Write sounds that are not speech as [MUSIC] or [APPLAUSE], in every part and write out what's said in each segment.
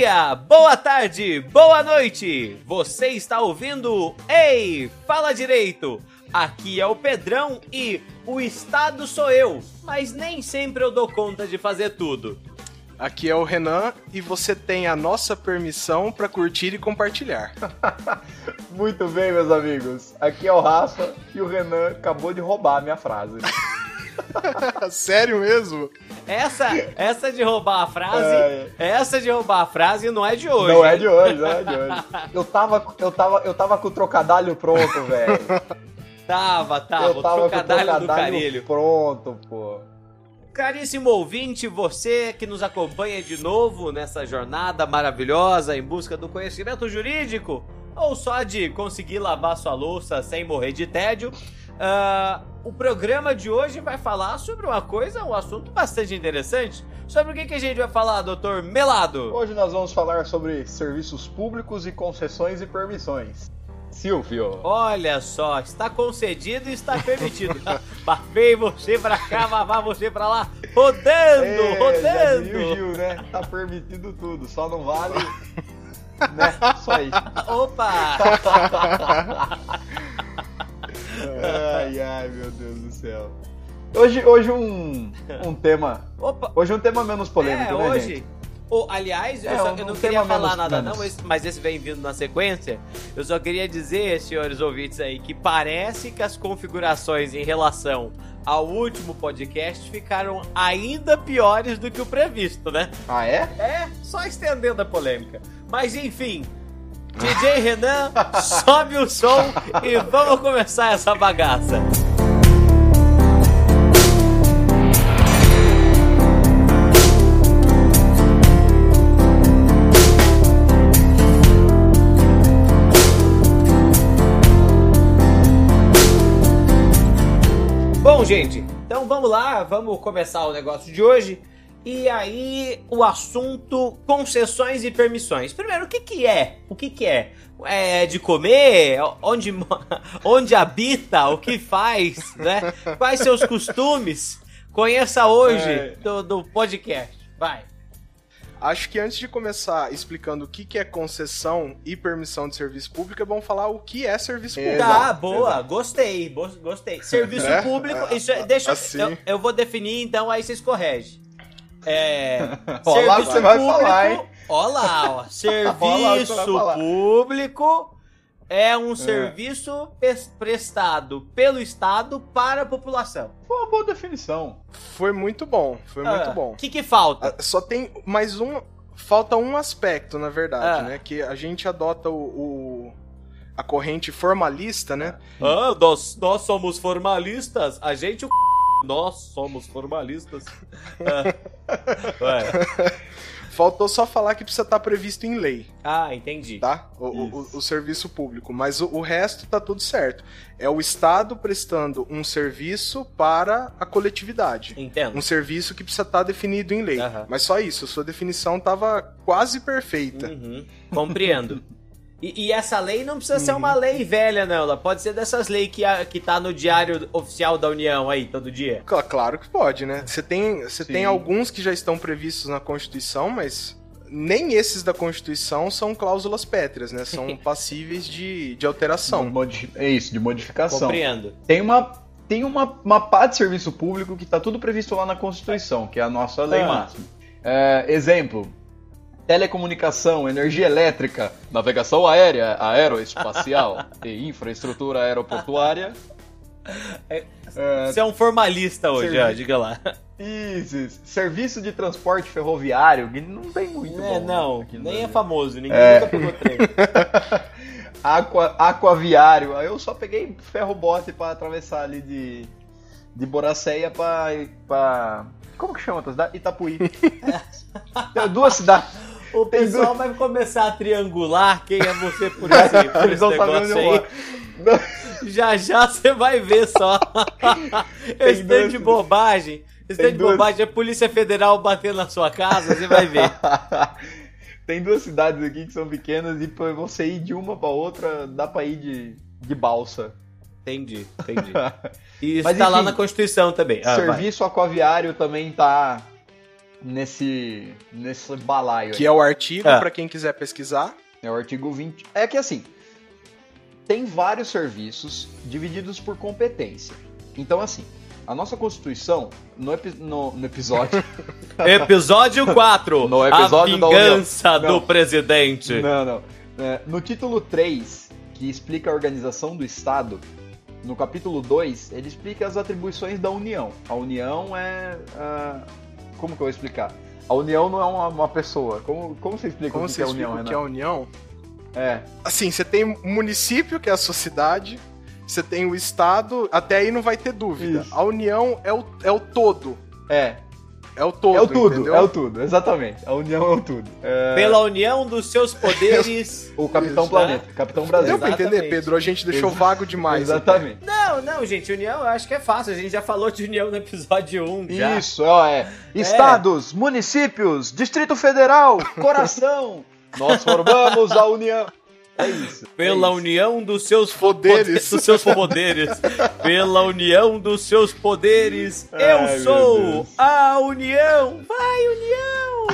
dia, boa tarde, boa noite. Você está ouvindo Ei, fala direito. Aqui é o Pedrão e o estado sou eu, mas nem sempre eu dou conta de fazer tudo. Aqui é o Renan e você tem a nossa permissão para curtir e compartilhar. [LAUGHS] Muito bem, meus amigos. Aqui é o Rafa e o Renan acabou de roubar a minha frase. [LAUGHS] [LAUGHS] Sério mesmo? Essa, essa de roubar a frase, é, essa de roubar a frase não é de hoje. Não é de hoje, não é de hoje. [LAUGHS] Eu tava, eu tava, eu tava com o trocadilho pronto, velho. Tava, tava, eu tava o trocadilho, com o trocadilho do carilho. pronto, pô. Caríssimo ouvinte, você que nos acompanha de novo nessa jornada maravilhosa em busca do conhecimento jurídico, ou só de conseguir lavar sua louça sem morrer de tédio, uh, o programa de hoje vai falar sobre uma coisa, um assunto bastante interessante. Sobre o que, que a gente vai falar, doutor Melado? Hoje nós vamos falar sobre serviços públicos e concessões e permissões. Silvio. Olha só, está concedido e está permitido. [LAUGHS] Bafei você pra cá, vavá você pra lá, rodando, é, rodando. Já o Gil, né? Tá permitido tudo, só não vale. né? Só isso. [LAUGHS] Opa! [LAUGHS] ai, ai, meu Deus do céu. Hoje, hoje um, [LAUGHS] um tema. Opa. Hoje um tema menos polêmico, é, né, hoje, gente? Oh, aliás, é, eu, só, eu não queria falar nada menos. não, mas esse vem vindo na sequência. Eu só queria dizer, senhores ouvintes aí, que parece que as configurações em relação ao último podcast ficaram ainda piores do que o previsto, né? Ah, é? É, só estendendo a polêmica. Mas enfim, DJ Renan, sobe o som e vamos começar essa bagaça. Bom, gente, então vamos lá, vamos começar o negócio de hoje. E aí, o assunto concessões e permissões. Primeiro, o que que é? O que que é? É de comer? Onde, [LAUGHS] onde habita? O que faz? Né? Quais seus costumes? Conheça hoje é. do, do podcast. Vai. Acho que antes de começar explicando o que, que é concessão e permissão de serviço público, é bom falar o que é serviço público. Tá, boa, exato. gostei, gostei. Serviço é? público, isso, é, deixa assim. eu, eu vou definir, então aí vocês corregem. É. [LAUGHS] Olha lá você vai falar, hein? Olha lá, ó. [LAUGHS] Serviço público é um é. serviço prestado pelo Estado para a população. Foi uma boa definição. Foi muito bom, foi ah, muito bom. O que, que falta? Ah, só tem mais um. Falta um aspecto, na verdade, ah. né? Que a gente adota o, o a corrente formalista, né? Ah, nós, nós somos formalistas, a gente o nós somos formalistas. [LAUGHS] é. Faltou só falar que precisa estar previsto em lei. Ah, entendi. Tá? O, o, o serviço público. Mas o, o, resto tá tudo certo. É o Estado prestando um serviço para a coletividade. Entendo. Um serviço que precisa estar definido em lei. Uhum. Mas só isso. Sua definição estava quase perfeita. Uhum. Compreendo. [LAUGHS] E, e, essa lei não precisa ser uma uhum. lei velha, não. Ela pode ser dessas leis que, que tá no diário oficial da União aí, todo dia. Claro que pode, né? Você tem, você tem alguns que já estão previstos na Constituição, mas nem esses da Constituição são cláusulas pétreas, né? São [LAUGHS] passíveis de, de alteração. É isso, de modificação. Compreendo. Tem uma, tem uma, uma parte de serviço público que está tudo previsto lá na Constituição, que é a nossa lei ah. máxima. É, exemplo, telecomunicação, energia elétrica, navegação aérea, aeroespacial [LAUGHS] e infraestrutura aeroportuária. É, você é um formalista hoje, ó, diga lá. Isso, isso, Serviço de transporte ferroviário, que não tem muito. É, bom, não, né, nem é famoso, ninguém é. nunca pegou trem. [LAUGHS] Aqua, aquaviário, eu só peguei ferro-bote pra atravessar ali de, de Boracéia pra, pra. Como que chama a cidade? Itapuí. [LAUGHS] Tem duas cidades. O pessoal vai começar a triangular quem é você por esse, [LAUGHS] por esse negócio aí. Já já você vai ver só. [LAUGHS] Esse tanto de bobagem. Esse tanto de bobagem é Polícia Federal batendo na sua casa, você vai ver. [LAUGHS] Tem duas cidades aqui que são pequenas e pra você ir de uma pra outra, dá pra ir de, de balsa. Entendi, entendi. E isso Mas, tá enfim, lá na Constituição também. Ah, serviço vai. aquaviário também tá nesse, nesse balaio Que aí. é o artigo, É. pra quem quiser pesquisar. É o artigo 20. É que assim, tem vários serviços divididos por competência. Então, assim, a nossa Constituição, no, epi- no- no episódio. [LAUGHS] Episódio 4. No episódio a vingança do Não. presidente. não, não. É, no título 3, que explica a organização do Estado, no capítulo 2, ele explica as atribuições da União. A União é. ah, como que eu vou explicar? A União não é uma, uma pessoa. Como, como você explica Como o que, você que é a União, o que é a? União? É. Assim, você tem o município, que é a sua cidade, você tem o estado, até aí não vai ter dúvida. Isso. A União é o, é o todo. É. É o todo, é o tudo, entendeu? é o tudo, exatamente. A União é o tudo. É, Pela união dos seus poderes. [LAUGHS] O Capitão Isso, Planeta, Capitão Brasil. Deu pra entender. Pedro? A gente deixou vago demais. Exatamente. Não, não, gente, união eu acho que é fácil. A gente já falou de união no episódio 1 já. Isso, ó, é. Estados, municípios, Distrito Federal, coração. [LAUGHS] Nós formamos a União. É isso. Pela é isso. união dos seus Poderes. dos seus poderes. Pela união dos seus poderes. Eu sou a união. Vai, união.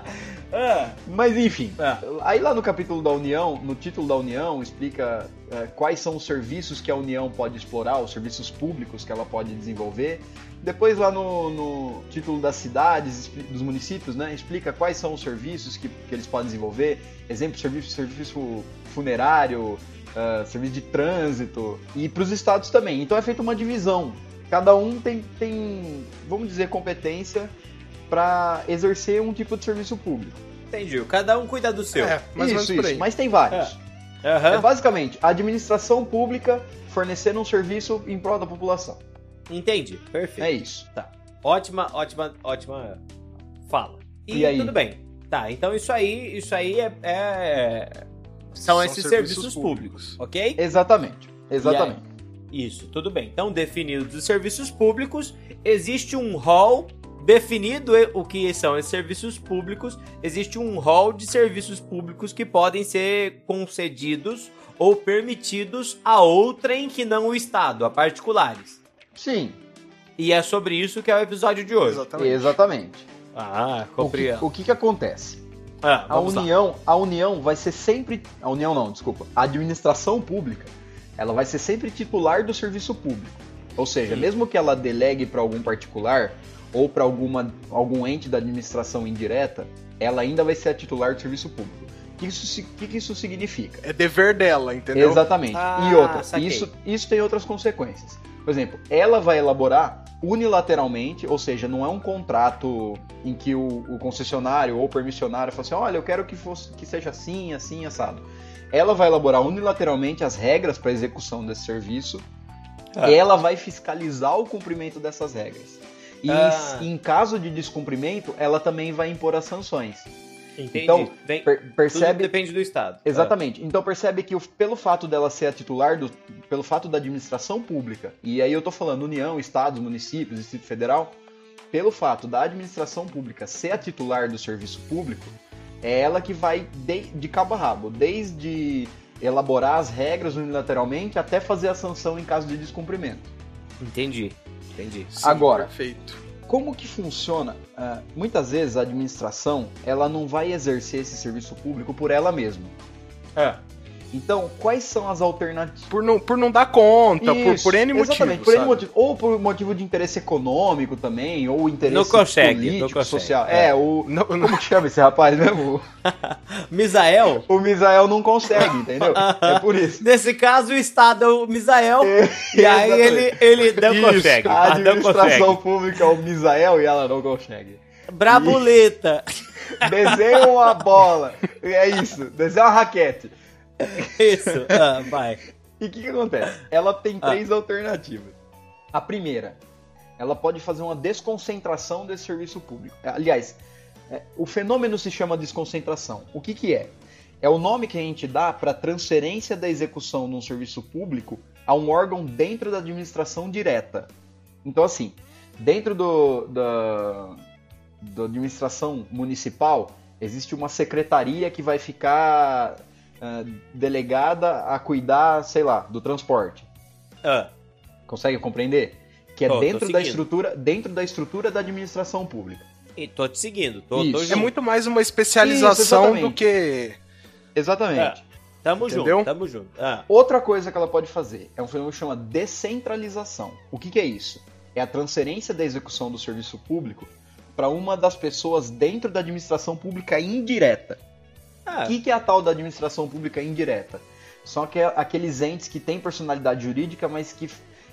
[LAUGHS] Ah, Mas enfim, Ah. aí lá no capítulo da União, no título da União, explica é, quais são os serviços que a União pode explorar, os serviços públicos que ela pode desenvolver. Depois lá no, no título das cidades, dos municípios, né, explica quais são os serviços que, que eles podem desenvolver. Exemplo, serviço, serviço funerário, ah, serviço de trânsito e para os estados também. Então é feita uma divisão. Cada um tem, tem vamos dizer, competência para exercer um tipo de serviço público. entendi. Cada um cuida do seu. É, menos isso, isso, aí. mas tem vários. Aham. É basicamente a administração pública fornecendo um serviço em prol da população. Entendi. Perfeito. É isso. Ótima, ótima, ótima fala. E, E aí? tudo bem. Tá, então isso aí, isso aí é, é- são, esses serviços, públicos, ok? Exatamente. Exatamente. Isso, tudo bem. Então, definidos os serviços públicos, existe um rol definido o que são esses serviços públicos, existe um rol de serviços públicos que podem ser concedidos ou permitidos a outrem que não o Estado, a particulares. Sim, E é sobre isso que é o episódio de hoje. Exatamente. exatamente. Ah, O que, compreendo. o que que acontece? Ah, A vamos lá. União, a União vai ser sempre. A União não, desculpa. A administração pública, ela vai ser sempre titular do serviço público. Ou seja, Sim. mesmo que ela delegue para algum particular ou para alguma algum ente da administração indireta, ela ainda vai ser a titular do serviço público. O que isso, que que isso significa? É dever dela, entendeu? Exatamente. Ah, e outra, saquei. isso, isso tem outras consequências. Por exemplo, ela vai elaborar unilateralmente, ou seja, não é um contrato em que o, o concessionário ou o permissionário fala assim, olha, eu quero que, fosse, que seja assim, assim, assado. Ela vai elaborar unilateralmente as regras para execução desse serviço. Ah. Ela vai fiscalizar o cumprimento dessas regras. E Ah. em caso de descumprimento, ela também vai impor as sanções. Entendi. Então, Vem- Per- tudo percebe depende do Estado. Exatamente. Então percebe que o- pelo fato dela ser a titular do, pelo fato da administração pública, e aí eu tô falando União, Estados, municípios, Distrito Federal, pelo fato da administração pública ser a titular do serviço público, é ela que vai de, de cabo a rabo, desde elaborar as regras unilateralmente até fazer a sanção em caso de descumprimento. Entendi. Entendi. Sim, Agora. Perfeito. Como que funciona? Ah, muitas vezes a administração ela não vai exercer esse serviço público por ela mesma. É. Então, quais são as alternativas? Por não, por não dar conta, por, Isso, por N motivos. Exatamente, por N motivo. Ou por motivo de interesse econômico também, ou interesse Não consegue, político, não consegue. social. É. É, o. Não, não- Como chama esse rapaz mesmo? [LAUGHS] Misael? O Misael não consegue, entendeu? É por isso. [LAUGHS] Nesse caso, o Estado é o Misael. [LAUGHS] e aí ele, ele não Isso. consegue. A não administração consegue. pública é o Misael e ela não consegue. Brabuleta. Desenha uma bola. É isso. Desenha uma raquete. [LAUGHS] Isso. Ah, vai. E o que, que acontece? Ela tem Ah. três alternativas. A primeira, ela pode fazer uma desconcentração desse serviço público. Aliás, é, o fenômeno se chama desconcentração. O que, que é? É o nome que a gente dá para transferência da execução de um serviço público a um órgão dentro da administração direta. Então, assim, dentro do, da, da administração municipal, existe uma secretaria que vai ficar ah, delegada a cuidar, sei lá, do transporte. Ah, Consegue compreender? que é Tô, tô dentro da estrutura, dentro da estrutura da administração pública. E tô te seguindo, tô, tô Isso. É muito mais uma especialização exatamente. do que. Exatamente. Tamo Entendeu? junto, tamo junto. Ah, Outra coisa que ela pode fazer é um fenômeno que chama descentralização. O que, que é isso? É a transferência da execução do serviço público para uma das pessoas dentro da administração pública indireta. O que, que é a tal da administração pública indireta? São aque- aqueles entes que têm personalidade jurídica, mas que,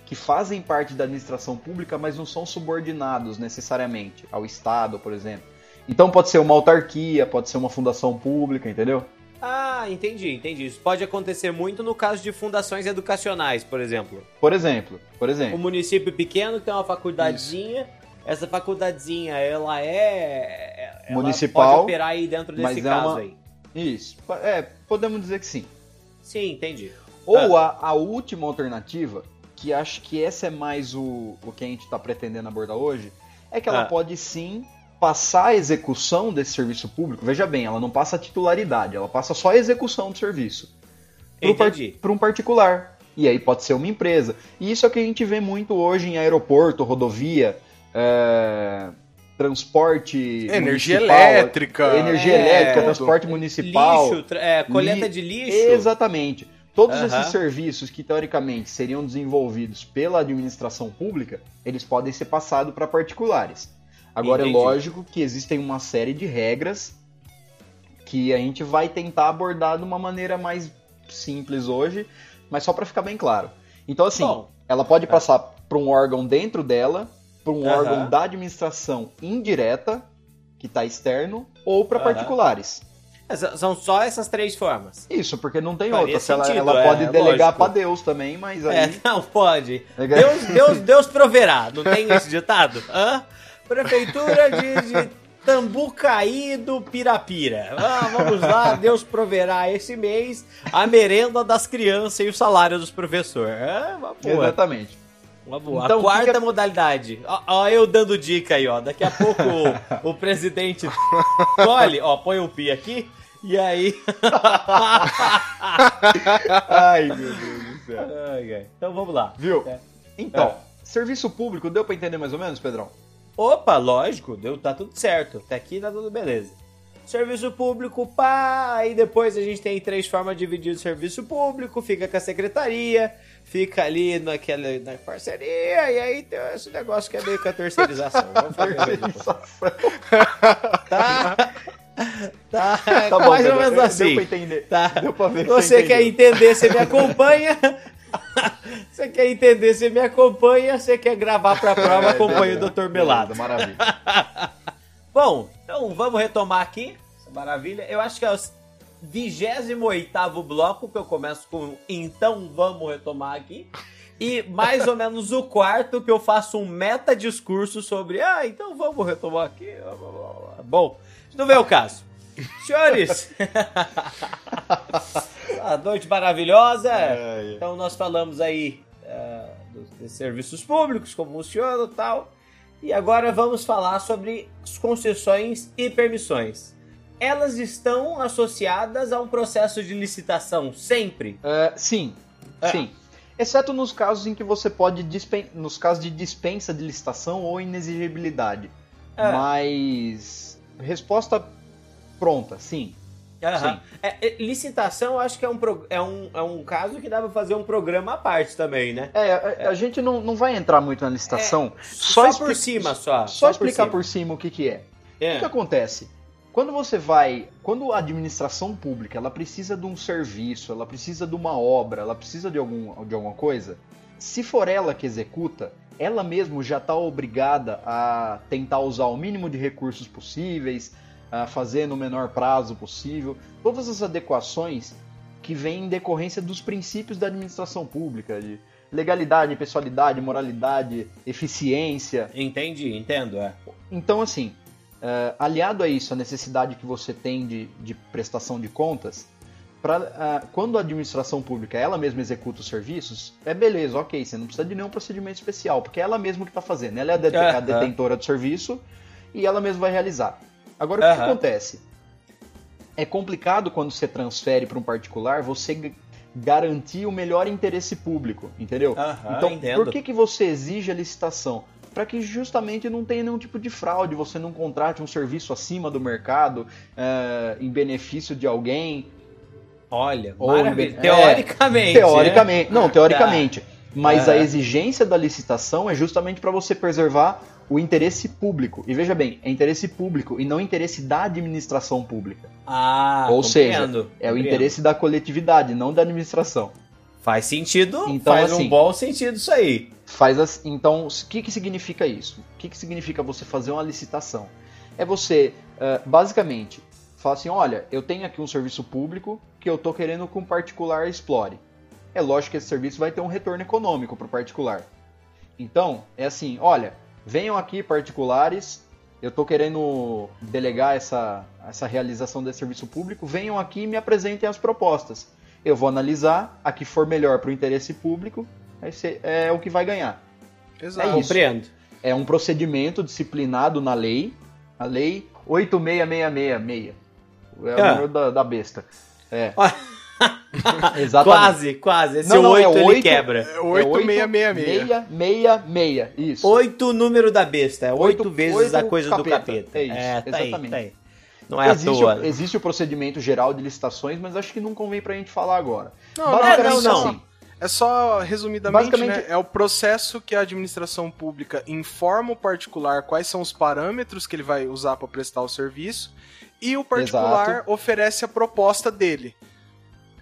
que fazem parte da administração pública, mas não são subordinados necessariamente ao Estado, por exemplo. Então pode ser uma autarquia, pode ser uma fundação pública, entendeu? ah, entendi, entendi. Isso pode acontecer muito no caso de fundações educacionais, por exemplo. Por exemplo, por Um exemplo. município pequeno que tem uma faculdadezinha. Essa faculdadezinha, ela é. Ela Municipal, Pode operar aí dentro desse mas é caso uma- aí. Isso. É, podemos dizer que sim. Sim, entendi. Ou a, a última alternativa, que acho que essa é mais o, o que a gente está pretendendo abordar hoje, é que ela Ah. pode sim passar a execução desse serviço público. Veja bem, ela não passa a titularidade, ela passa só a execução do serviço para um particular. E aí pode ser uma empresa. E isso é o que a gente vê muito hoje em aeroporto, rodovia, é, transporte. Energia elétrica. Energia É, elétrica, tudo. transporte municipal. Lixo, tra- é, coleta li- de lixo. Exatamente. Todos Aham. esses serviços que teoricamente seriam desenvolvidos pela administração pública, eles podem ser passados para particulares. Agora Entendi. é lógico que existem uma série de regras que a gente vai tentar abordar de uma maneira mais simples hoje, mas só para ficar bem claro. Então assim, Bom, ela pode passar para um órgão dentro dela, para um Aham. órgão da administração indireta, que está externo, ou para Aham. particulares. essa- são só essas três formas. Isso, porque não tem Faria outra. Se ela, sentido, ela é, pode é delegar pra Deus também, mas aí. É, não, pode. É. Deus, Deus, [LAUGHS] Deus proverá, não tem esse ditado? Hã? Prefeitura de, de Tambucaí do Pirapira. Ah, vamos lá, Deus proverá esse mês a merenda das crianças e o salário dos professores. É boa. Exatamente. Uma boa. Então, a quarta é- modalidade. Ó, ó, eu dando dica aí, ó. Daqui a pouco o, o presidente colhe, ó, põe um pi aqui. E aí. [LAUGHS] Ai, meu Deus do céu. Ai, ai. Então vamos lá. Viu? É. Então, É. serviço público, deu pra entender mais ou menos, Pedrão? Opa, lógico, deu, tá tudo certo. Até aqui tá tudo beleza. Serviço público, pá, aí depois a gente tem três formas de dividir o serviço público, fica com a secretaria, fica ali naquela na parceria, e aí tem esse negócio que é meio que a terceirização. Vamos. Tá? Tá, é Tá bom, mais ou menos deu assim. pra entender. Tá. Deu pra ver Você quer entender, você me acompanha. Você quer entender, você me acompanha. Você quer gravar pra prova, acompanha o Dr. Melado. Maravilha. Bom, então vamos retomar aqui. Maravilha. Eu acho que é 28 bloco que eu começo com então vamos retomar aqui. E mais ou menos o quarto que eu faço um meta discurso sobre ah, então vamos retomar aqui. Bom, não vem o caso. Senhores, [LAUGHS] a noite maravilhosa. Ai, Então nós falamos aí eh, dos, dos serviços públicos, como funciona e tal. E agora vamos falar sobre as concessões e permissões. Elas estão associadas a um processo de licitação sempre? É, sim, É. sim. Exceto nos casos em que você pode nos casos de dispensa de licitação ou inexigibilidade. É. Mas resposta pronta, sim. Aham. É, é, licitação, eu acho que é um, é, um, é um caso que dá pra fazer um programa à parte também, né? É, a, a gente não, não vai entrar muito na licitação. Só, expli- por cima, só. Só, explicar cima. por cima o que, que é. O É. que, que acontece? Quando você vai. Quando a administração pública ela precisa de um serviço, ela precisa de uma obra, ela precisa de, algum, de alguma coisa, se for ela que executa, ela mesmo já está obrigada a tentar usar o mínimo de recursos possíveis, a fazer no menor prazo possível. Todas as adequações que vêm em decorrência dos princípios da administração pública, de legalidade, pessoalidade, moralidade, eficiência. Entendi, entendo, é. Então, assim, eh, aliado a isso, a necessidade que você tem de, de prestação de contas, pra, ah, quando a administração pública ela mesma executa os serviços, é beleza, ok, você não precisa de nenhum procedimento especial, porque é ela mesma que está fazendo, ela é a, det- Aham. a detentora do serviço e ela mesma vai realizar. Agora, o que, que acontece? É complicado quando você transfere para um particular você garantir o melhor interesse público, entendeu? Então, entendo. por que, que você exige a licitação? Para que justamente não tenha nenhum tipo de fraude, você não contrate um serviço acima do mercado, é, em benefício de alguém. Olha, Ou é, teoricamente. Teoricamente, né? não, teoricamente. Mas Ah. a exigência da licitação é justamente para você preservar o interesse público. E veja bem, é interesse público e não interesse da administração pública. Ah, Ou seja, compreendo, É o compreendo. interesse da coletividade, não da administração. Faz sentido, Então, faz um assim- bom sentido isso aí. Faz as, então, o que, que significa isso? O que, que significa você fazer uma licitação? É você, eh, basicamente, falar assim: olha, eu tenho aqui um serviço público que eu estou querendo que um particular explore. É lógico que esse serviço vai ter um retorno econômico para o particular. Então, é assim: olha, venham aqui particulares, eu estou querendo delegar essa, essa realização desse serviço público, venham aqui e me apresentem as propostas. Eu vou analisar, a que for melhor para o interesse público, é o que vai ganhar. Exato. É isso. Compreendo. É um procedimento disciplinado na lei, a lei 86666. É o Ah. número da, da besta. É. Ó. [LAUGHS] Exatamente. Quase, quase. Esse Não, não, 8 é ele oito- quebra. É 8666. 8666. Isso. 8 número da besta. É 8 Oito- vezes a oito coisa do capeta. capeta. É isso, tá aí, exatamente. tá aí. Não é existe, à toa. o, existe o procedimento geral de licitações, mas acho que não convém pra gente falar agora. Não, não, não, não. assim, É só, resumidamente, Basicamente- né, é o processo que a administração pública informa o particular quais são os parâmetros que ele vai usar para prestar o serviço e o particular Exato. oferece a proposta dele.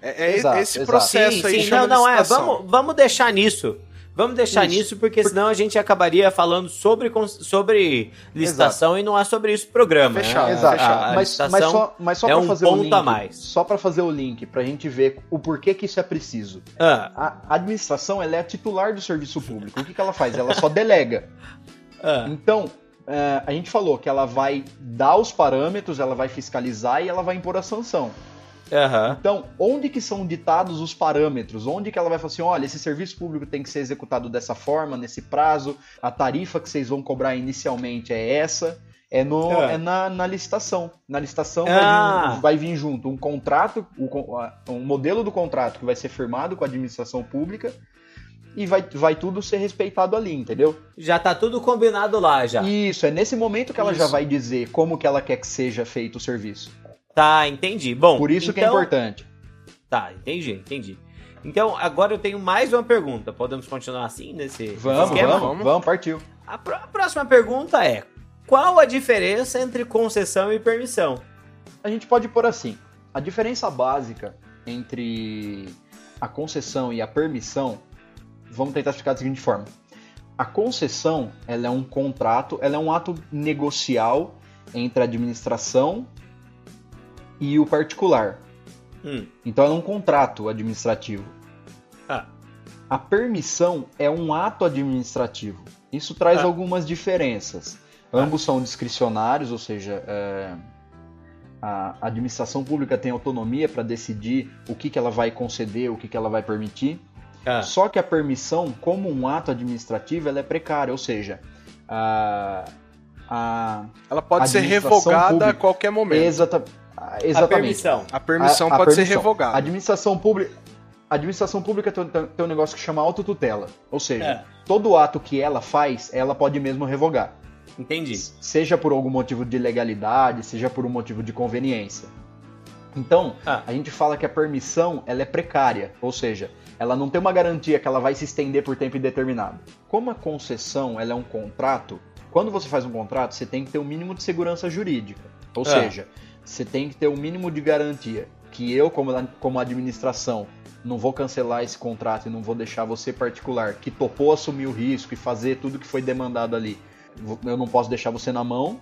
É, é Exato, esse exato. processo sim, aí sim. chama Não, não, é. Vamos, vamos deixar nisso. Vamos deixar Isso. nisso, porque senão a gente acabaria falando sobre, sobre licitação e não é sobre isso programa. Fechado, né? Exato. A, a mas, mas só, mas só é pra um fazer o ponto link, a mais. Só para fazer o link, pra gente ver o porquê que isso é preciso. Ah, A administração ela é a titular do serviço público. O que, que ela faz? Ela só delega. ah, Então, é, a gente falou que ela vai dar os parâmetros, ela vai fiscalizar e ela vai impor a sanção. Aham. Então, onde que são ditados os parâmetros? Onde que ela vai falar assim, olha, esse serviço público tem que ser executado dessa forma, nesse prazo, a tarifa que vocês vão cobrar inicialmente é essa, é, no, É. é na, na licitação. Na licitação Ah. vai, vir, vai vir junto um contrato, a- um modelo do contrato que vai ser firmado com a administração pública e vai, vai tudo ser respeitado ali, entendeu? Já tá tudo combinado lá já. Isso, é nesse momento que ela já Isso. vai dizer como que ela quer que seja feito o serviço. Tá, entendi. Bom, Por isso que é então- importante. Tá, entendi, entendi. Então, agora eu tenho mais uma pergunta. Podemos continuar assim nesse Vamos, esquema? vamos, vamos, partiu. A, a próxima pergunta é: qual a diferença entre concessão e permissão? A gente pode pôr assim: a diferença básica entre a concessão e a permissão, vamos tentar explicar da seguinte forma. A concessão, ela é um contrato, ela é um ato negocial entre a administração e o particular. Hum, Então é um contrato administrativo. ah, A permissão é um ato administrativo. Isso traz Ah. algumas diferenças. Ambos são discricionários, ou seja, é, a administração pública tem autonomia para decidir o que, que ela vai conceder, o que, que ela vai permitir. ah, Só que a permissão, como um ato administrativo, ela é precária, ou seja, a, a Ela pode ser revogada pública. a qualquer momento. exata, a exatamente. permissão. A permissão A- a pode ser permissão. A revogada. administração pública, a administração pública tem, tem- tem um negócio que chama autotutela, ou seja, É. todo ato que ela faz, ela pode mesmo revogar. Entendi. Seja por algum motivo de legalidade, seja por um motivo de conveniência. Então, Ah. a gente fala que a permissão ela é precária, ou seja, ela não tem uma garantia que ela vai se estender por tempo indeterminado. Como a concessão ela é um contrato, quando você faz um contrato, você tem que ter um mínimo de segurança jurídica. Ou Ah. seja, você tem que ter um mínimo de garantia que eu, como, como administração, não vou cancelar esse contrato e não vou deixar você particular que topou assumir o risco e fazer tudo que foi demandado ali. Eu não posso deixar você na mão,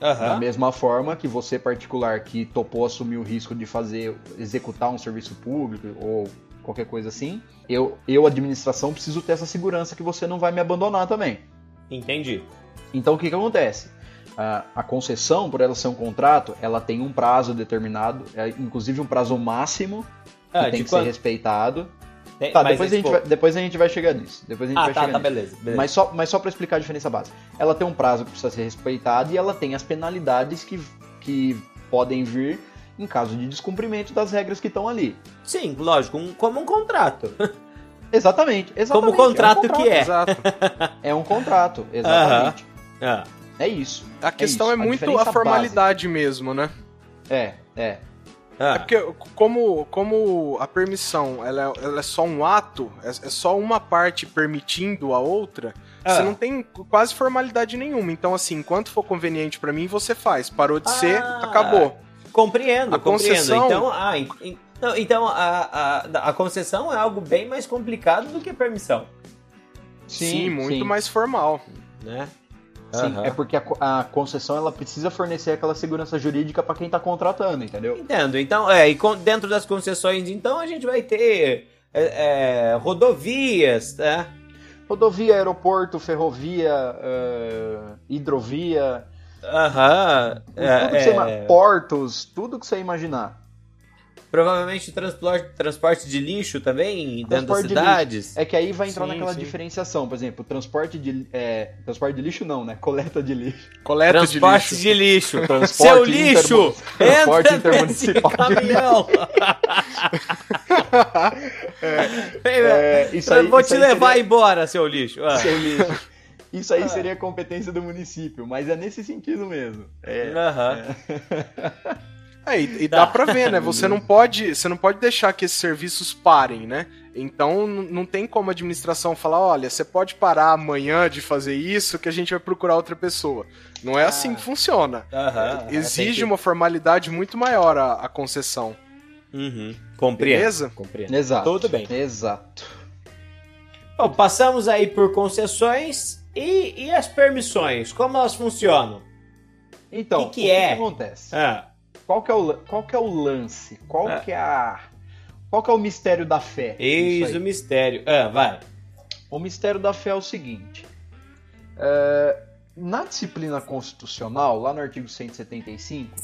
da Aham. mesma forma que você particular que topou assumir o risco de fazer, executar um serviço público ou qualquer coisa assim, eu, eu administração, preciso ter essa segurança que você não vai me abandonar também. Entendi. Então o que, que acontece? A, a concessão, por ela ser um contrato, ela tem um prazo determinado, é, inclusive um prazo máximo que Ah, tem de que ser quanto? respeitado. Tem- Tá, mas depois, a gente tipo- vai, depois a gente vai chegar nisso. Depois a gente Ah, vai tá, chegar tá, nisso. beleza. beleza. Mas só, mas só para explicar a diferença básica. Ela tem um prazo que precisa ser respeitado e ela tem as penalidades que, que podem vir em caso de descumprimento das regras que estão ali. Sim, lógico, um, como um contrato. [LAUGHS] Exatamente, exatamente. Como o contrato, é um que é. Exato. [LAUGHS] É um contrato, exatamente. Ah, É isso. A questão isso, é, a muito a formalidade mesmo, né? É, é. É ah. porque como, como a permissão ela é, ela é só um ato, é, é só uma parte permitindo a outra, Ah. você não tem quase formalidade nenhuma. Então, assim, enquanto for conveniente pra mim, você faz. Parou de ser, Ah. acabou. Compreendo, A compreendo. concessão- Então, ah, en- então a, a, a concessão é algo bem mais complicado do que a permissão, Sim, muito sim. mais formal. né? Sim, Aham. é porque a, a concessão ela precisa fornecer aquela segurança jurídica para quem tá contratando, entendeu? Entendo. Então, é, e con- dentro das concessões, então, a gente vai ter é, é, rodovias, tá? Rodovia, aeroporto, ferrovia, eh, hidrovia, Aham. tudo que você ima- portos, tudo que você imaginar. Provavelmente transporte, transporte de lixo também dentro das Transporte de cidades. É que aí vai entrar Sim, naquela sim. diferenciação, por exemplo, transporte de é, transporte de lixo não, né? Coleta de lixo. Coleta Transporte de de lixo. lixo. Transporte Seu lixo! transporte intermunicipal caminhão! [LAUGHS] É, isso aí, eu vou isso te aí levar seria- embora, seu lixo. Ah. seu lixo. Isso aí Ah. seria competência do município, mas é nesse sentido mesmo. É, Aham. É, e, e Tá. dá pra ver, né? Você não [LAUGHS] pode, você não pode deixar que esses serviços parem, né? Então não tem como a administração falar, olha, você pode parar amanhã de fazer isso que a gente vai procurar outra pessoa. Não é assim que funciona. Aham. Exige que- uma formalidade muito maior a, a concessão. Uhum. Compreendo. Beleza? Compreendo. Exato. Tudo bem. Exato. Bom, passamos aí por concessões e, e as permissões, como elas funcionam? Então, Que que o que, é? que acontece? Ah, Qual que é o, qual que é o lance? Qual Ah. que é a qual que é o mistério da fé? eis o mistério. Ah, vai. O mistério da fé é o seguinte: é, na disciplina constitucional, lá no artigo 175,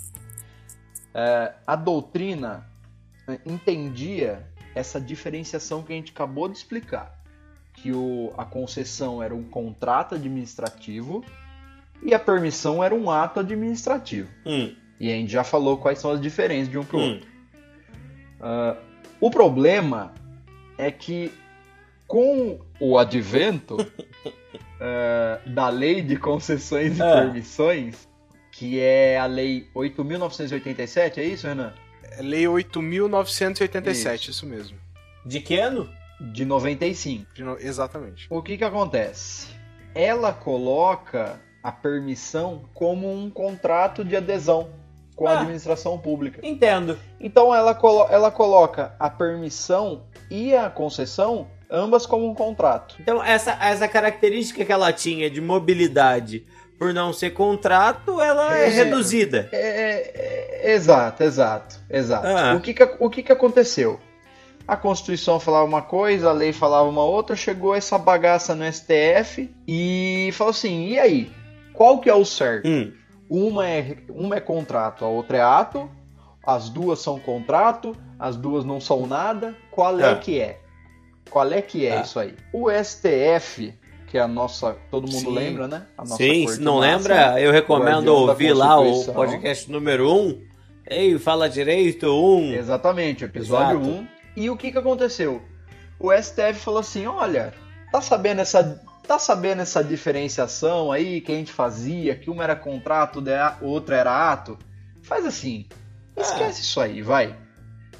é, a doutrina é, entendia essa diferenciação que a gente acabou de explicar, que o, a concessão era um contrato administrativo e a permissão era um ato administrativo. Hum, E a gente já falou quais são as diferenças de um para o outro. hum. O problema é que com o advento [LAUGHS] eh, da lei de concessões e Ah. permissões, que é a lei 8.987, é isso, Renan? É Lei 8.987, isso. mesmo. De que ano? De 95. De no- Exatamente. O que que acontece? Ela coloca a permissão como um contrato de adesão com a Ah. administração pública. Entendo. Então ela, colo- ela coloca a permissão e a concessão ambas como um contrato. Então, essa, essa característica que ela tinha de mobilidade por não ser contrato, ela é, É. reduzida. É, é, é, exato, exato, exato. Ah. O, que, que, o que, que aconteceu? A Constituição falava uma coisa, a lei falava uma outra, chegou essa bagaça no STF e falou assim: e aí? Qual que é o certo? Hum, Uma é, uma é contrato, a outra é ato, as duas são contrato, as duas não são nada. Qual é Ah. que é? Qual é que é Ah. isso aí? O STF, que é a nossa. Todo mundo Sim. lembra, né? A nossa sim, se não máxima. lembra, eu recomendo ouvir lá o podcast número 1. Um. Ei, fala direito, 1. Um. Exatamente, episódio Exato. 1. E o que, que aconteceu? O STF falou assim: olha, tá sabendo essa. Tá sabendo essa diferenciação aí que a gente fazia, que uma era contrato, a outra era ato? Faz assim, esquece isso aí, vai.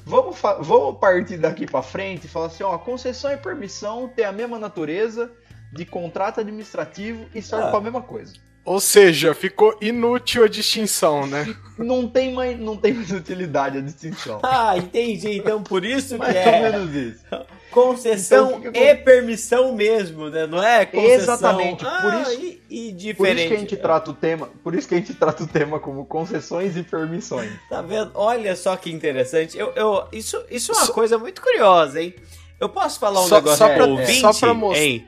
Vamos, vamos partir daqui pra frente e falar assim, ó, concessão e permissão tem a mesma natureza de contrato administrativo e serve Ah. pra mesma coisa. Ou seja, ficou inútil a distinção, né? Não tem mais, não tem mais utilidade a distinção. [LAUGHS] Ah, entendi. Então, por isso que Mais ou é menos isso. Concessão Então, o e permissão mesmo, né? Não é concessão. Exatamente, Ah, por isso- E, e Por diferente. isso que a gente trata o tema, por isso que a gente trata o tema como concessões e permissões. Tá vendo? Olha só que interessante. Eu, eu, isso, isso é uma Só- coisa muito curiosa, hein? Eu posso falar um Só- negócio só pro pra- ouvinte? só pra mostrar- hein?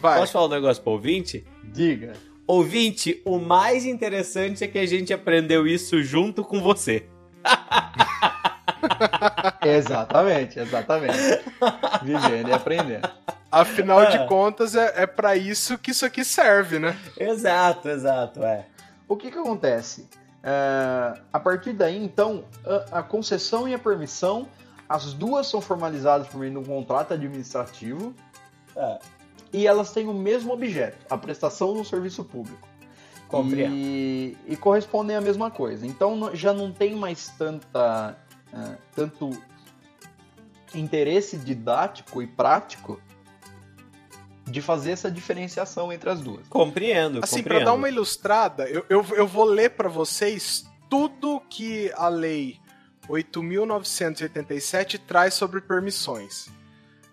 Vai. Posso falar um negócio pro ouvinte? Diga. Ouvinte, o mais interessante é que a gente aprendeu isso junto com você. [LAUGHS] [LAUGHS] Exatamente, exatamente. Vivendo e aprendendo. Afinal Ah. de contas, é, é para isso que isso aqui serve, né? Exato, exato, é. O que que acontece? É, a partir daí, então, a, a, concessão e a permissão, as duas são formalizadas por meio de um contrato administrativo é. e elas têm o mesmo objeto, a prestação do serviço público. E, e, correspondem à mesma coisa. Então já não tem mais tanta, uh, tanto interesse didático e prático de fazer essa diferenciação entre as duas. Compreendo. Assim, para dar uma ilustrada, eu, eu, eu vou ler para vocês tudo que a lei 8.987 traz sobre permissões.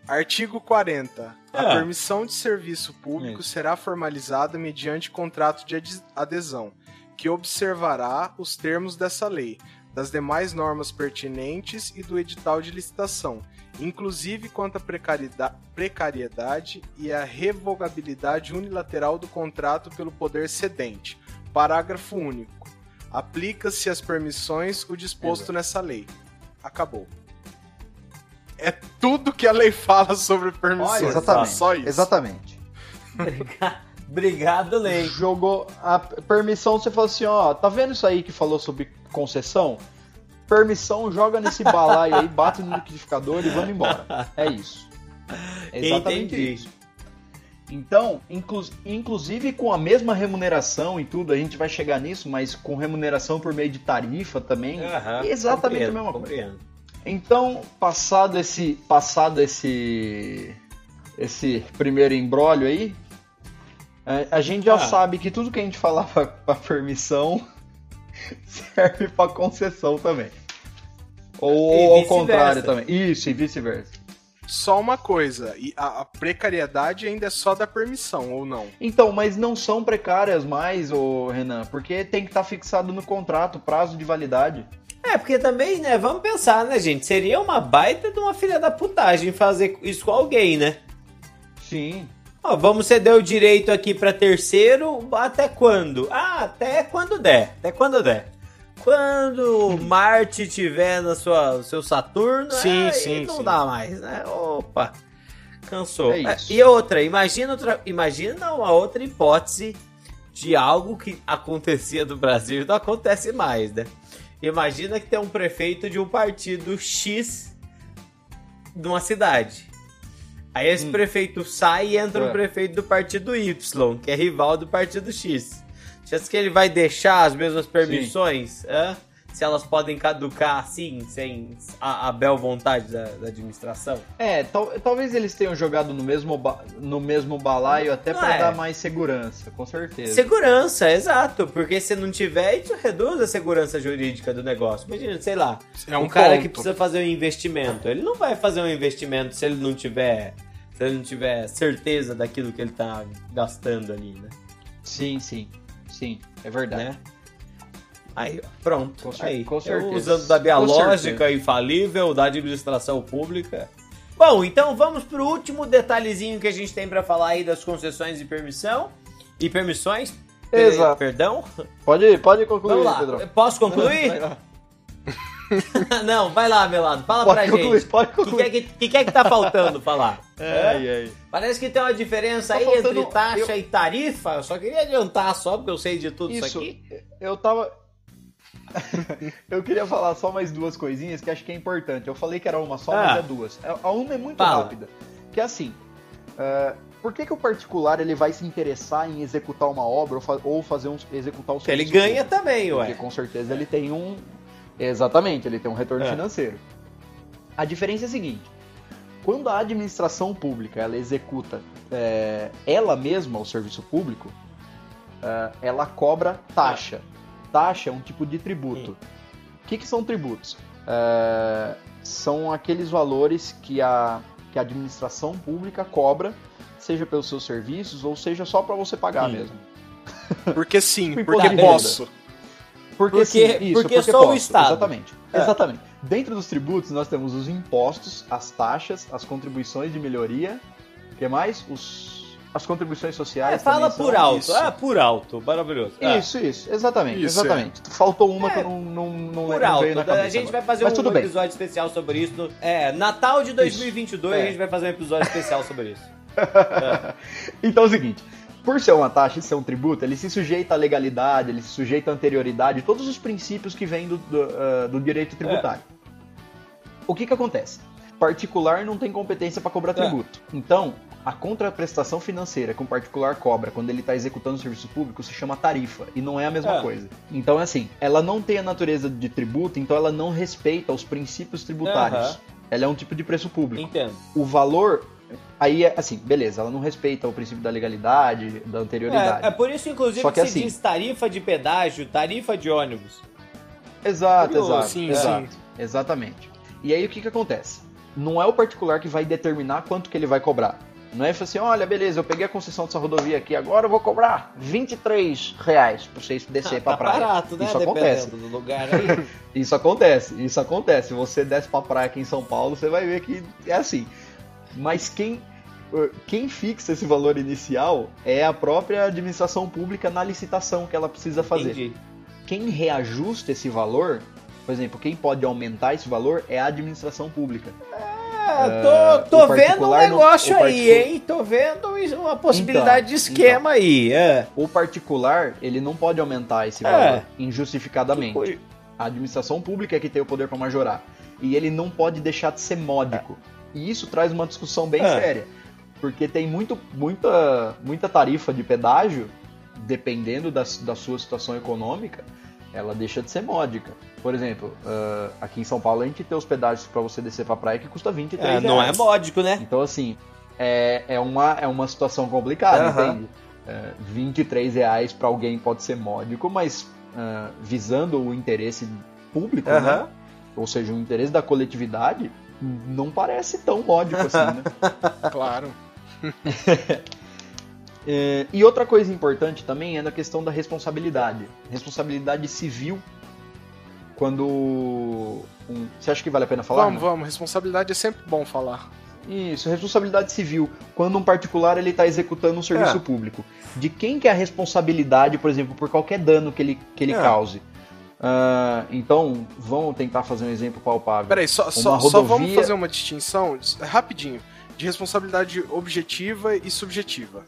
Artigo 40. A ah. permissão de serviço público Isso. será formalizada mediante contrato de adesão, que observará os termos dessa lei, das demais normas pertinentes e do edital de licitação, inclusive quanto à precariedade e à revogabilidade unilateral do contrato pelo poder cedente. Parágrafo único. Aplica-se às permissões o disposto Exato. nessa lei. Acabou. É tudo que a lei fala sobre permissões. exatamente. Só isso. Exatamente. Obrigado, lei. Jogou a permissão, você falou assim, ó, tá vendo isso aí que falou sobre concessão? permissão, joga nesse balaio aí, bate no liquidificador e vamos embora. É isso. É exatamente Entendi. isso. Então, inclu inclusive com a mesma remuneração e tudo, a gente vai chegar nisso, mas com remuneração por meio de tarifa também, uhum, exatamente a mesma coisa. Então, passado esse, passado esse, esse primeiro embrólio aí, a, gente já ah. sabe que tudo que a gente falava [LAUGHS] para permissão [LAUGHS] serve para concessão também. Ou ao contrário também. Isso, e vice-versa. Só uma coisa, e a, a, precariedade ainda é só da permissão, ou não? Então, mas não são precárias mais, ô Renan, porque tem que estar tá fixado no contrato, prazo de validade. É, porque também, né, vamos pensar, né, gente? Seria uma baita de uma filha da putagem fazer isso com alguém, né? Sim. Ó, vamos ceder o direito aqui para terceiro até quando? Ah, até quando der. Até quando der. Quando Marte tiver no sua, seu Saturno, sim, aí sim, não sim. dá mais, né? Opa, cansou. É e outra, imagina outra, imagina uma outra hipótese de algo que acontecia no Brasil e não acontece mais, né? Imagina que tem um prefeito de um partido X de uma cidade. Aí esse hum. prefeito sai e entra é. um prefeito do partido Y, que é rival do partido X. Você acha que ele vai deixar as mesmas permissões? Se elas podem caducar assim, sem a, a bel vontade da, da administração? É, tal, talvez eles tenham jogado no mesmo, ba, no mesmo balaio até para é. dar mais segurança, com certeza. Segurança, exato. Porque se não tiver, isso reduz a segurança jurídica do negócio. Imagina, sei lá, é um, um cara ponto. que precisa fazer um investimento. Ele não vai fazer um investimento se ele não tiver, se ele não tiver certeza daquilo que ele está gastando ali, né? Sim, sim. Sim, é verdade. Né? Aí, pronto. Com, aí, com certeza. usando da minha lógica infalível da administração pública. Bom, então vamos pro último detalhezinho que a gente tem para falar aí das concessões e permissão. E permissões. Exato. Perdão? Pode, pode concluir, Vamos lá. Pedro. Posso concluir? [LAUGHS] não, vai lá, Melado. Fala pode pra concluir, gente. Pode concluir. O que, é que, que, é que tá faltando falar? [LAUGHS] Ai, é? ai. Parece que tem uma diferença tá aí faltando... entre taxa eu... e tarifa. Eu só queria adiantar só, porque eu sei de tudo isso, isso aqui. Eu tava. [LAUGHS] eu queria falar só mais duas coisinhas que acho que é importante. Eu falei que era uma só, ah. mas é duas. A uma é muito Fala. rápida. Que é assim. Uh, por que, que o particular ele vai se interessar em executar uma obra ou, fa ou fazer um, executar o serviço? Ele ganha público? também, ué. Porque com certeza ele tem um, Exatamente, ele tem um retorno é. financeiro. A diferença é a seguinte: quando a administração pública ela executa é, ela mesma o serviço público, é, ela cobra taxa. Taxa é um tipo de tributo. O que, que são tributos? É, são aqueles valores que a, que a administração pública cobra, seja pelos seus serviços ou seja só para você pagar sim. mesmo. [LAUGHS] Porque sim, porque posso. Porque, porque, sim, isso, porque, porque só posso, o Estado. Exatamente. É. Exatamente. Dentro dos tributos, nós temos os impostos, as taxas, as contribuições de melhoria. O que mais? Os, as contribuições sociais. É, fala por alto. Isso. Ah, por alto. Maravilhoso. Ah. Isso, isso. Exatamente. Isso, exatamente. É. Faltou uma é. que eu não, não, não, por alto. veio na cabeça. A gente vai fazer Mas um episódio especial sobre isso. É, Natal de 2022 a gente vai fazer um episódio especial sobre isso. [LAUGHS] então é o seguinte. por ser uma taxa e ser um tributo, ele se sujeita à legalidade, ele se sujeita à anterioridade, todos os princípios que vêm do, do, uh, do direito tributário. É. O que que acontece? Particular não tem competência para cobrar é. tributo. Então, a contraprestação financeira que um particular cobra quando ele está executando o serviço público se chama tarifa e não é a mesma é. coisa. Então é assim, ela não tem a natureza de tributo, então ela não respeita os princípios tributários. Uhum. Ela é um tipo de preço público. Entendo. O valor Aí, assim, beleza, ela não respeita o princípio da legalidade, da anterioridade. É, é por isso, inclusive, Só que, que se assim, diz tarifa de pedágio, tarifa de ônibus. Exato, Curioso. exato. Sim, exato. Sim. Exatamente. E aí, o que que acontece? Não é o particular que vai determinar quanto que ele vai cobrar. Não é assim, olha, beleza, eu peguei a concessão dessa rodovia aqui, agora eu vou cobrar 23 reais pra vocês descer ah, pra tá praia. barato, né? Isso acontece. do lugar aí. [LAUGHS] isso acontece, isso acontece. Se você desce pra praia aqui em São Paulo, você vai ver que é assim. Mas quem quem fixa esse valor inicial é a própria administração pública na licitação que ela precisa fazer. Entendi. Quem reajusta esse valor, por exemplo, quem pode aumentar esse valor é a administração pública. É, tô, tô vendo um negócio no, aí, hein? Tô vendo uma possibilidade então, de esquema então, aí. É. O particular, ele não pode aumentar esse é. valor é. injustificadamente. A administração pública é que tem o poder para majorar. E ele não pode deixar de ser módico. É. E isso traz uma discussão bem é. séria porque tem muito, muita, muita tarifa de pedágio, dependendo da, da sua situação econômica, ela deixa de ser módica. Por exemplo, uh, aqui em São Paulo a gente tem os pedágios para você descer pra praia que custa 23 é, reais. Não é módico, né? Então, assim, é, é, uma, é uma situação complicada, uhum. entende? Uh, 23 reais para alguém pode ser módico, mas uh, visando o interesse público, uhum. né? ou seja, o interesse da coletividade, não parece tão módico assim, né? [LAUGHS] claro. [LAUGHS] é, e outra coisa importante também é na questão da responsabilidade. Responsabilidade civil. Quando. Um, você acha que vale a pena falar? Vamos, vamos. Responsabilidade é sempre bom falar. Isso, responsabilidade civil. Quando um particular ele está executando um serviço é. público. De quem que é a responsabilidade, por exemplo, por qualquer dano que ele, que ele é. cause? Uh, então, vamos tentar fazer um exemplo palpável. Peraí, só, só, rodovia... só vamos fazer uma distinção rapidinho de responsabilidade objetiva e subjetiva.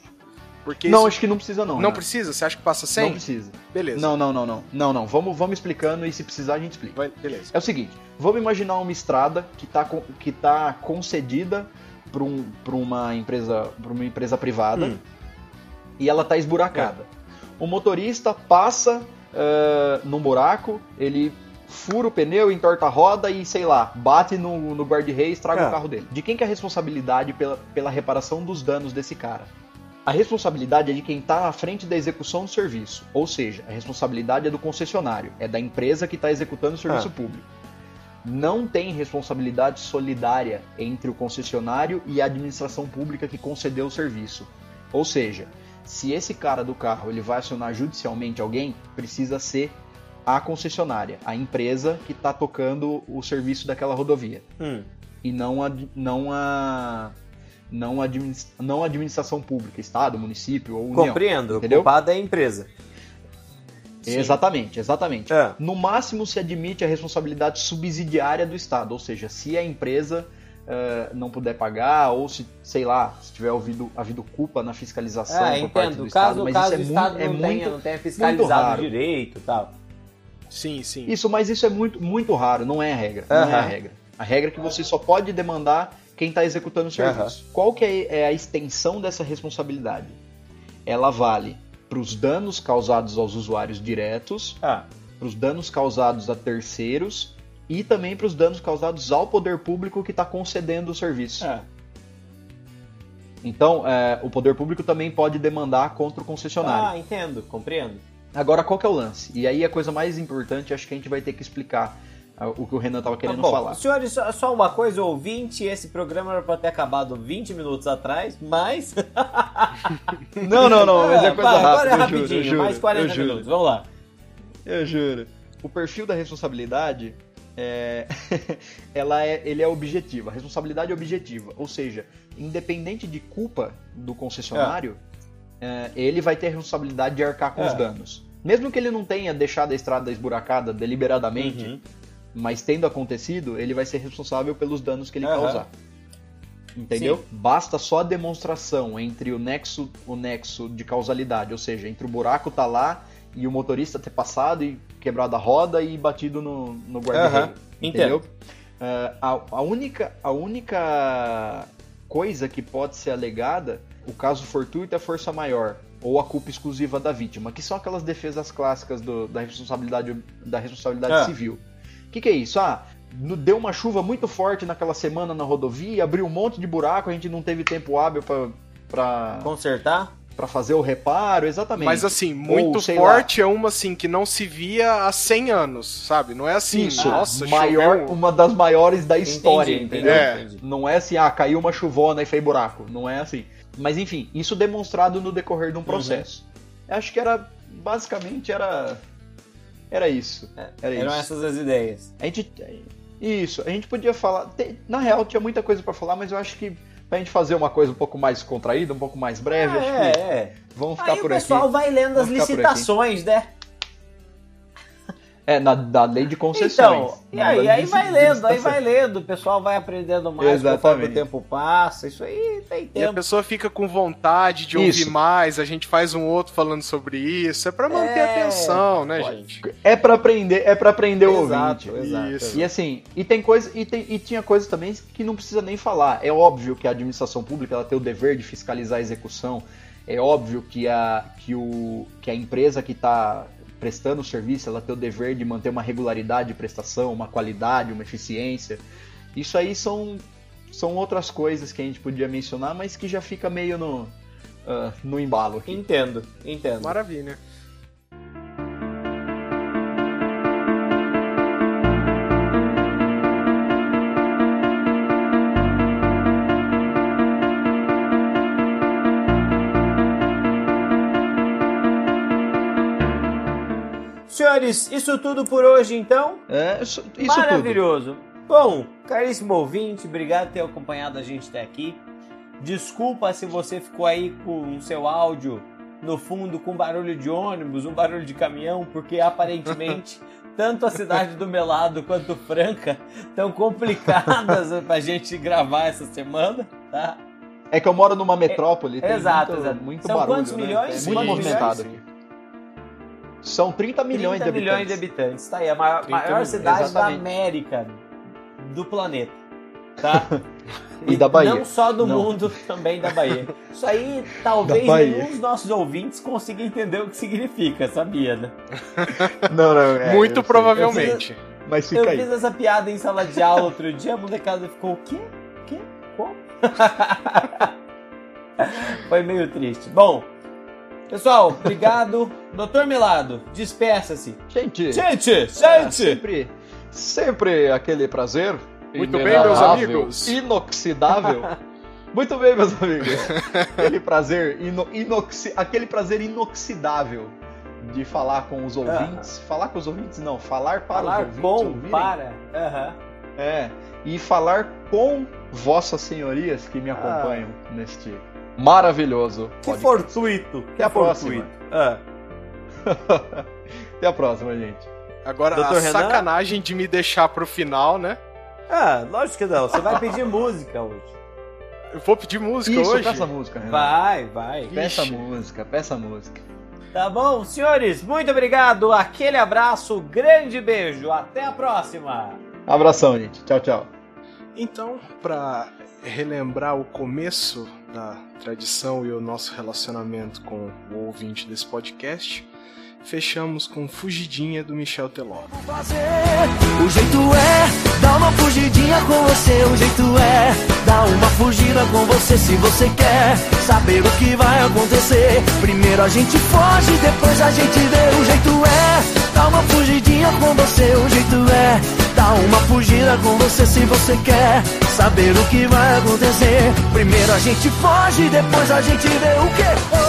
Porque não, isso... acho que não precisa não. Não né? precisa? Você acha que passa sem? Não precisa. Beleza. Não, não, não, não. Não, não. Vamos, vamos explicando e se precisar a gente explica. Vai, beleza. É o seguinte, vamos imaginar uma estrada que está que tá concedida para um, uma empresa pra uma empresa privada hum. e ela está esburacada. É. O motorista passa uh, num buraco, ele fura o pneu, entorta a roda e, sei lá, bate no, no guarda-rei e estraga é. o carro dele. De quem que é a responsabilidade pela, pela reparação dos danos desse cara? A responsabilidade é de quem está à frente da execução do serviço, ou seja, a responsabilidade é do concessionário, é da empresa que está executando o serviço é. público. Não tem responsabilidade solidária entre o concessionário e a administração pública que concedeu o serviço. Ou seja, se esse cara do carro ele vai acionar judicialmente alguém, precisa ser a concessionária, a empresa que está tocando o serviço daquela rodovia. Hum. E não a, não a não a, não administração pública, Estado, município ou União. Compreendo, entendeu? culpada é a empresa. Sim. Exatamente, exatamente. É. No máximo se admite a responsabilidade subsidiária do Estado, ou seja, se a empresa uh, não puder pagar ou se, sei lá, se tiver havido, havido culpa na fiscalização é, por entendo. parte do caso, Estado, mas caso isso é, Estado muito, não é tenha, muito, não tenha fiscalizado direito e tal. Sim, sim. Isso, mas isso é muito, muito raro, não é a regra. Não é a regra. A regra é que você só pode demandar quem está executando o serviço. Qual que é, é a extensão dessa responsabilidade? Ela vale para os danos causados aos usuários diretos, ah. para os danos causados a terceiros e também para os danos causados ao poder público que está concedendo o serviço. Ah. Então, é, o poder público também pode demandar contra o concessionário. Ah, entendo, compreendo. Agora, qual que é o lance? E aí a coisa mais importante, acho que a gente vai ter que explicar o que o Renan estava querendo ah, bom, falar. Senhores, só uma coisa, ouvinte, esse programa era para ter acabado 20 minutos atrás, mas... [LAUGHS] não, não, não, mas é coisa rápida, Agora é rapidinho, juro, juro, mais 40 minutos, vamos lá. Eu juro. O perfil da responsabilidade é, [LAUGHS] ela é, ele é objetivo. A responsabilidade é objetiva, ou seja, independente de culpa do concessionário, é é, ele vai ter a responsabilidade de arcar com é. os danos. Mesmo que ele não tenha deixado a estrada esburacada deliberadamente, uhum. Mas tendo acontecido, ele vai ser responsável pelos danos que ele uhum. causar. Entendeu? Sim. Basta só a demonstração entre o nexo, o nexo de causalidade, ou seja, entre o buraco tá lá e o motorista ter passado e quebrado a roda e batido no, no guarda-reio. Aham, Entendeu? Ah, a, a, única, a única coisa que pode ser alegada, o caso fortuito é força maior ou a culpa exclusiva da vítima, que são aquelas defesas clássicas do- da responsabilidade, da responsabilidade Ah. civil. O que, que é isso? Ah, no- deu uma chuva muito forte naquela semana na rodovia, abriu um monte de buraco, a gente não teve tempo hábil pra- pra Consertar? pra fazer o reparo, exatamente. Mas assim, muito Ou, forte é uma assim que não se via há 100 anos, sabe? Não é assim, Isso, nossa, maior, choveu- uma das maiores da história, Entendi, entendeu? É. entendi. Não é assim, ah, caiu uma chuvona e fez buraco. Não é assim. Mas enfim, isso demonstrado no decorrer de um processo. Eu Acho que era, basicamente, era. Era isso. Era Eram isso. essas as ideias. A gente. Isso, a gente podia falar. Na real, tinha muita coisa pra falar, mas eu acho que pra gente fazer uma coisa um pouco mais contraída, um pouco mais breve, acho que é, é. vamos ficar Aí por o pessoal aqui. vai lendo as Vamos por licitações, né? É, na, da lei de concessões. Então, e Na aí, lei aí de- vai lendo, aí vai lendo, o pessoal vai aprendendo mais conforme Exatamente. o tempo passa. Isso aí tem E a tempo. pessoa fica com vontade de Isso. ouvir mais, a gente faz um outro falando sobre isso. É pra manter É, a atenção, né, pode. gente? É pra aprender, é para aprender o Exato, ouvinte. exato. Isso. E assim, e tem coisa, e, tem, e tinha coisas também que não precisa nem falar. É óbvio que a administração pública ela tem o dever de fiscalizar a execução. É óbvio que a, que o, que a empresa que está prestando o serviço ela tem o dever de manter uma regularidade de prestação, uma qualidade, uma eficiência. Isso aí são, são outras coisas que a gente podia mencionar, mas que já fica meio no, ah, no embalo aqui. Entendo, entendo. Maravilha. Senhores, isso tudo por hoje então? É, isso, isso tudo. Maravilhoso. Bom, caríssimo ouvinte, obrigado por ter acompanhado a gente até aqui. Desculpa se você ficou aí com o seu áudio no fundo com barulho de ônibus, um barulho de caminhão, porque aparentemente [LAUGHS] tanto a cidade do Melado quanto Franca estão complicadas [LAUGHS] pra gente gravar essa semana, tá? É que eu moro numa metrópole, tem exato, muito, exato. muito São barulho, quantos né? milhões? É muito movimentado milhões? aqui. São 30 milhões 30 de milhões habitantes. de habitantes. Tá aí, a maior, 30 maior milhões, cidade da exatamente. América, do planeta. Tá? [LAUGHS] E da Bahia. Não só do Não. mundo, também da Bahia. Isso aí, [LAUGHS] talvez Da nenhum dos nossos ouvintes consiga entender o que significa, sabia, né? [LAUGHS] Não, não, é, Muito eu provavelmente. Mas Eu fica aí. fiz essa piada em sala de aula outro dia, a molecada ficou, o quê? O quê? Como? Foi meio triste. Bom, pessoal, obrigado. Doutor Melado, despeça-se. Gente, Gente, é, gente! sempre, sempre aquele prazer. Muito bem, meus amigos. Inoxidável. [LAUGHS] Muito bem, meus amigos. aquele prazer, ino, inoxi, aquele prazer inoxidável de falar com os ouvintes. Falar com os ouvintes, não, falar para Falar os ouvintes. com, ouvirem. para. Aham. É, e falar com vossas senhorias que me Ah. acompanham neste maravilhoso Que podcast. fortuito. Até que a próxima. fortuito. Ah. [LAUGHS] Até a próxima, gente. Agora, Doutor a Renan? sacanagem de me deixar pro final, né? ah, lógico que não. Você vai pedir música hoje. Eu vou pedir música Isso, hoje? peça música, Renan. Vai, vai. Peça Ixi. música, peça música. Tá bom, senhores? Muito obrigado. Aquele abraço, grande beijo. Até a próxima. Abração, gente. Tchau, tchau. Então, para relembrar o começo da tradição e o nosso relacionamento com o ouvinte desse podcast, fechamos com Fugidinha do Michel Teló. O jeito é dar uma fugidinha com você. O jeito é dar uma fugida com você se você quer saber o que vai acontecer. Primeiro a gente foge, depois a gente vê. O jeito é dar uma fugidinha com você. O jeito é dar uma fugida com você se você quer saber o que vai acontecer. Primeiro a gente foge, depois a gente vê o que.